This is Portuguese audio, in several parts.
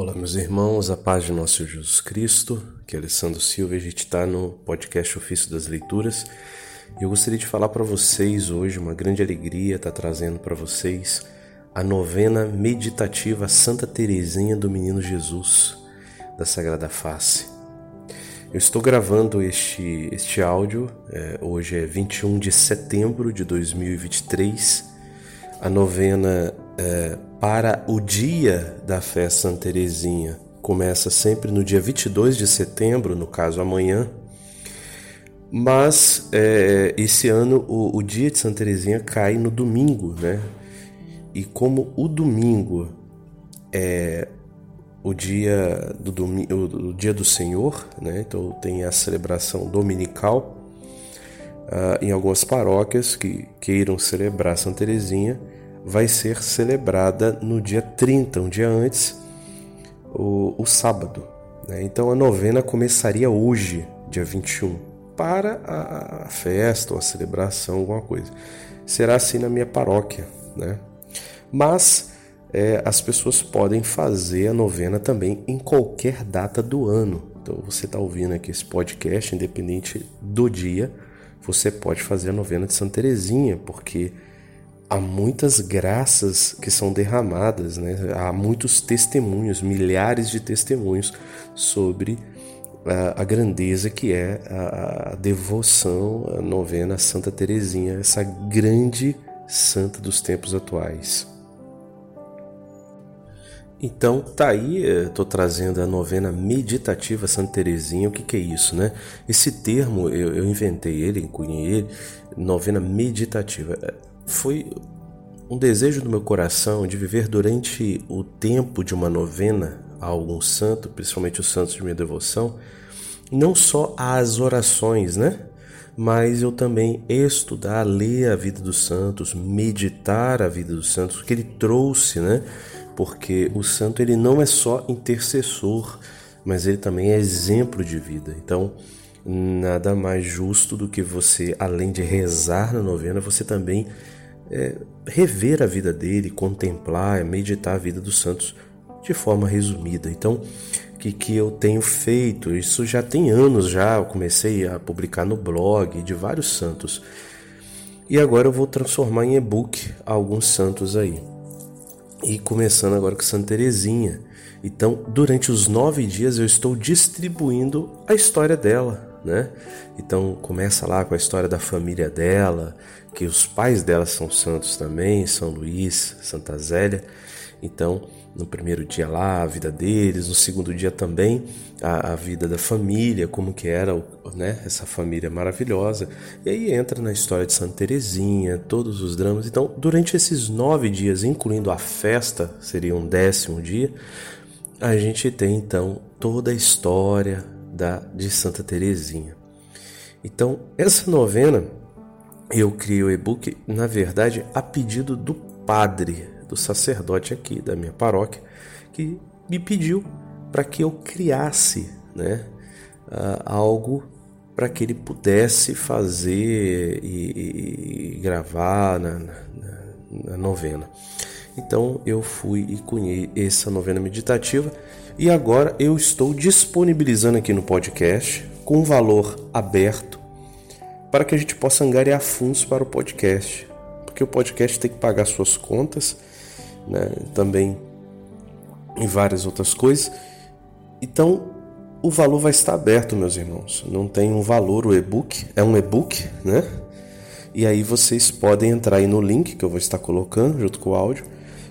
Olá, meus irmãos, a paz de nosso Jesus Cristo, que é Alessandro Silva, a gente está no podcast Ofício das Leituras. E eu gostaria de falar para vocês hoje, uma grande alegria estar tá trazendo para vocês a novena meditativa Santa Teresinha do Menino Jesus, da Sagrada Face. Eu estou gravando este, este áudio, é, hoje é 21 de setembro de 2023, a novena é, para o dia da festa Santa Teresinha. Começa sempre no dia 22 de setembro, no caso amanhã. Mas é, esse ano o, o, dia de Santa Teresinha cai no domingo, né? E como o domingo é o dia do, domingo, o, dia do Senhor, né? Então tem a celebração dominical. Uh, em algumas paróquias que queiram celebrar Santa Teresinha, vai ser celebrada no dia 30, um dia antes, o, o sábado. Né? Então a novena começaria hoje, dia 21, para a, a festa ou a celebração, alguma coisa. Será assim na minha paróquia, né? Mas é, as pessoas podem fazer a novena também em qualquer data do ano. Então você está ouvindo aqui esse podcast, independente do dia, você pode fazer a novena de Santa Teresinha, porque há muitas graças que são derramadas, né? há muitos testemunhos, milhares de testemunhos sobre a, a grandeza que é a, devoção, a novena a Santa Teresinha, essa grande santa dos tempos atuais. Então, tá aí, estou trazendo a novena meditativa Santa Teresinha. O que, que é isso, né? Esse termo eu, eu inventei ele, encunhei ele, novena meditativa foi um desejo do meu coração de viver durante o tempo de uma novena a algum santo, principalmente os santos de minha devoção, não só as orações, né? Mas eu também estudar, ler a vida dos santos, meditar a vida dos santos, o que ele trouxe, né? Porque o santo ele não é só intercessor, mas ele também é exemplo de vida. Então, nada mais justo do que você, além de rezar na novena, você também é, rever a vida dele, contemplar, meditar a vida dos santos de forma resumida. Então, que, que eu tenho feito? Isso já tem anos já, eu comecei a publicar no blog de vários santos. E agora eu vou transformar em e-book alguns santos aí. E começando agora com Santa Teresinha. Então, durante os nove dias eu estou distribuindo a história dela, né? Então começa lá com a história da família dela, que os pais dela são santos também, São Luís, Santa Zélia. Então, no primeiro dia lá, a vida deles, no segundo dia também a, a vida da família, como que era né, essa família maravilhosa. E aí entra na história de Santa Teresinha, todos os dramas. Então, durante esses nove dias, incluindo a festa, seria um décimo dia, a gente tem então toda a história da, de Santa Teresinha. Então, essa novena eu criei o e-book, na verdade, a pedido do padre, do sacerdote aqui da minha paróquia, que me pediu para que eu criasse né, algo para que ele pudesse fazer e, e gravar na, na, na novena. Então eu fui e cunhei essa novena meditativa e agora eu estou disponibilizando aqui no podcast com valor aberto para que a gente possa angariar fundos para o podcast. Porque o podcast tem que pagar suas contas, né? também em várias outras coisas. Então o valor vai estar aberto, meus irmãos. Não tem um valor o e-book, é um e-book, né? E aí vocês podem entrar aí no link que eu vou estar colocando junto com o áudio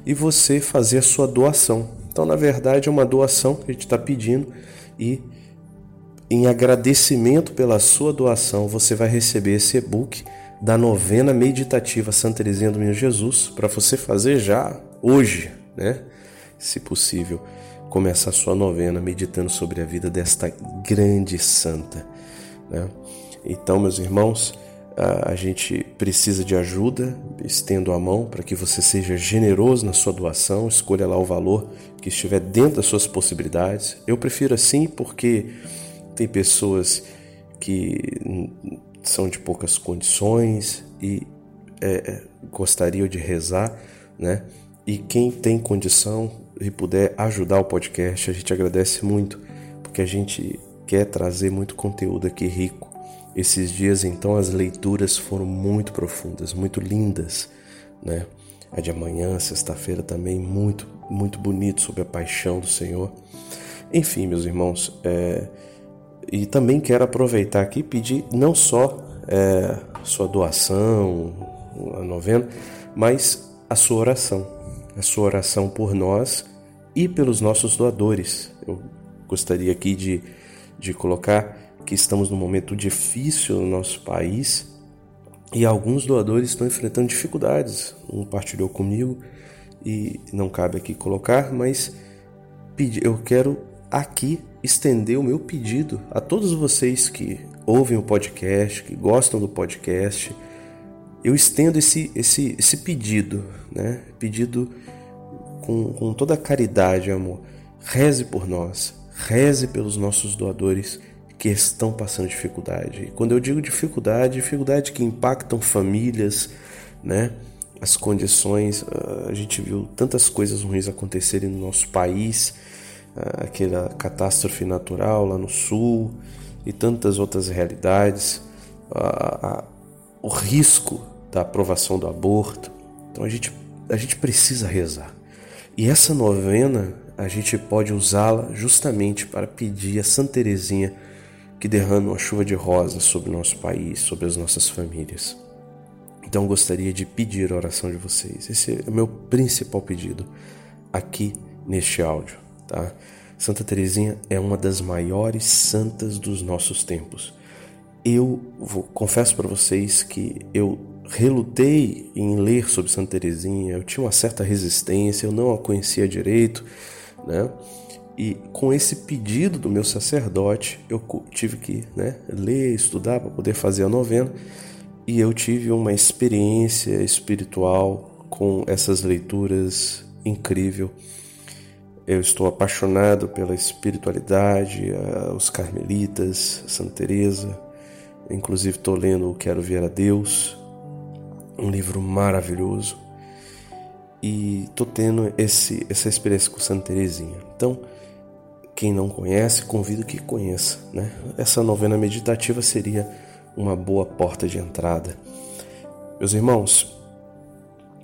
e você fazer a sua doação. Então, na verdade, é uma doação que a gente está pedindo e em agradecimento pela sua doação, você vai receber esse e-book da novena meditativa Santa Teresinha do Menino Jesus para você fazer já hoje, né? Se possível, começar a sua novena meditando sobre a vida desta grande santa, né? Então, meus irmãos, a gente precisa de ajuda, estendo a mão para que você seja generoso na sua doação, escolha lá o valor que estiver dentro das suas possibilidades. Eu prefiro assim porque tem pessoas que são de poucas condições e é, é gostariam de rezar, né? E quem tem condição e puder ajudar o podcast, a gente agradece muito, porque a gente quer trazer muito conteúdo aqui rico. Esses dias, então, as leituras foram muito profundas, muito lindas, né? A de amanhã, sexta-feira, também muito, muito bonito sobre a paixão do Senhor. Enfim, meus irmãos, é... e também quero aproveitar aqui e pedir não só é, sua doação, a novena, mas a sua oração. A sua oração por nós e pelos nossos doadores. Eu gostaria aqui de, de colocar que estamos num momento difícil no nosso país e alguns doadores estão enfrentando dificuldades. Um partilhou comigo e não cabe aqui colocar, mas eu quero aqui estender o meu pedido a todos vocês que ouvem o podcast, que gostam do podcast. Eu estendo esse, esse, esse pedido, né? Pedido com, com toda a caridade, amor. Reze por nós, reze pelos nossos doadores que estão passando dificuldade. E quando eu digo dificuldade, dificuldade que impactam famílias, né? As condições, ah, a gente viu tantas coisas ruins acontecerem no nosso país, ah, aquela catástrofe natural lá no sul e tantas outras realidades, o risco da aprovação do aborto. Então a gente, a gente precisa rezar. E essa novena a gente pode usá-la justamente para pedir a Santa Teresinha que derrame uma chuva de rosas sobre o nosso país, sobre as nossas famílias. Então gostaria de pedir a oração de vocês. Esse é o meu principal pedido aqui neste áudio, tá? Santa Teresinha é uma das maiores santas dos nossos tempos. Eu vou, confesso para vocês que eu relutei em ler sobre Santa Teresinha, eu tinha uma certa resistência, eu não a conhecia direito, né? E com esse pedido do meu sacerdote, eu tive que né, ler, estudar para poder fazer a novena. E eu tive uma experiência espiritual com essas leituras incrível. Eu estou apaixonado pela espiritualidade, os carmelitas, Santa Teresa. Inclusive estou lendo Quero Ver a Deus, um livro maravilhoso. E estou tendo esse, essa experiência com Santa Teresinha. Então, quem não conhece, convido que conheça. Né? Essa novena meditativa seria uma boa porta de entrada. Meus irmãos,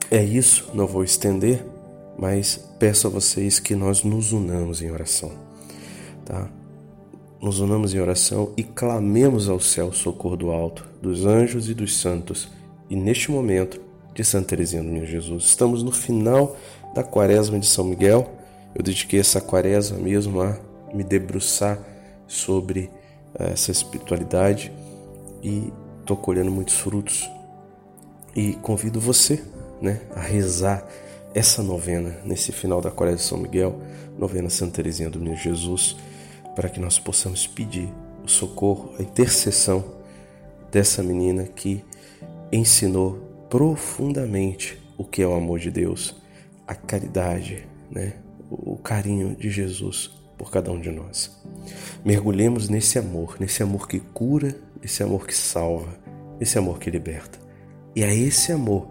é isso, não vou estender, mas peço a vocês que nós nos unamos em oração, tá? Nos unamos em oração e clamemos ao céu socorro do alto, dos anjos e dos santos. E neste momento de Santa Teresinha do Meu Jesus, estamos no final da quaresma de São Miguel eu dediquei essa quaresma mesmo a me debruçar sobre eh, essa espiritualidade e estou colhendo muitos frutos. E convido você né, a rezar essa novena nesse final da Quaresma de São Miguel, novena Santa Teresinha do Menino Jesus, para que nós possamos pedir o socorro, a intercessão dessa menina que ensinou profundamente o que é o amor de Deus, a caridade, né? O carinho de Jesus por cada um de nós. Mergulhemos nesse amor, nesse amor que cura, nesse amor que salva, nesse amor que liberta. E é esse amor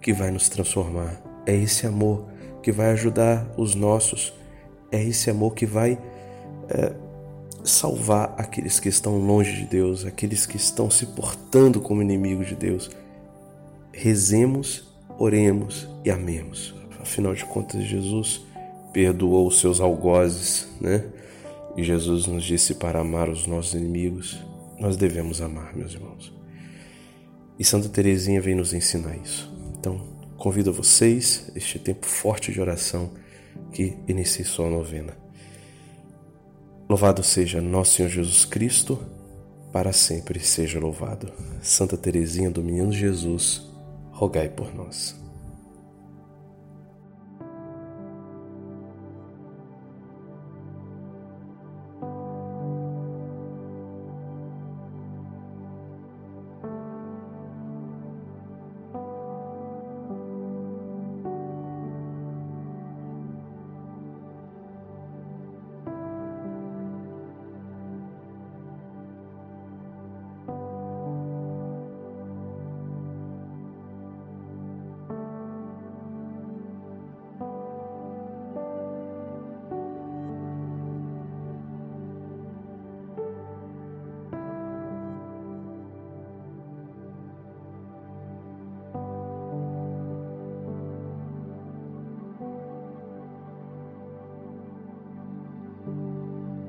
que vai nos transformar, é esse amor que vai ajudar os nossos, é esse amor que vai é, salvar aqueles que estão longe de Deus, aqueles que estão se portando como inimigos de Deus. Rezemos, oremos e amemos. Afinal de contas, Jesus perdoou os seus algozes, né? E Jesus nos disse para amar os nossos inimigos, nós devemos amar, meus irmãos. E Santa Teresinha vem nos ensinar isso. Então, convido vocês este tempo forte de oração que inicie sua novena. Louvado seja nosso Senhor Jesus Cristo, para sempre seja louvado. Santa Teresinha do Menino Jesus, rogai por nós.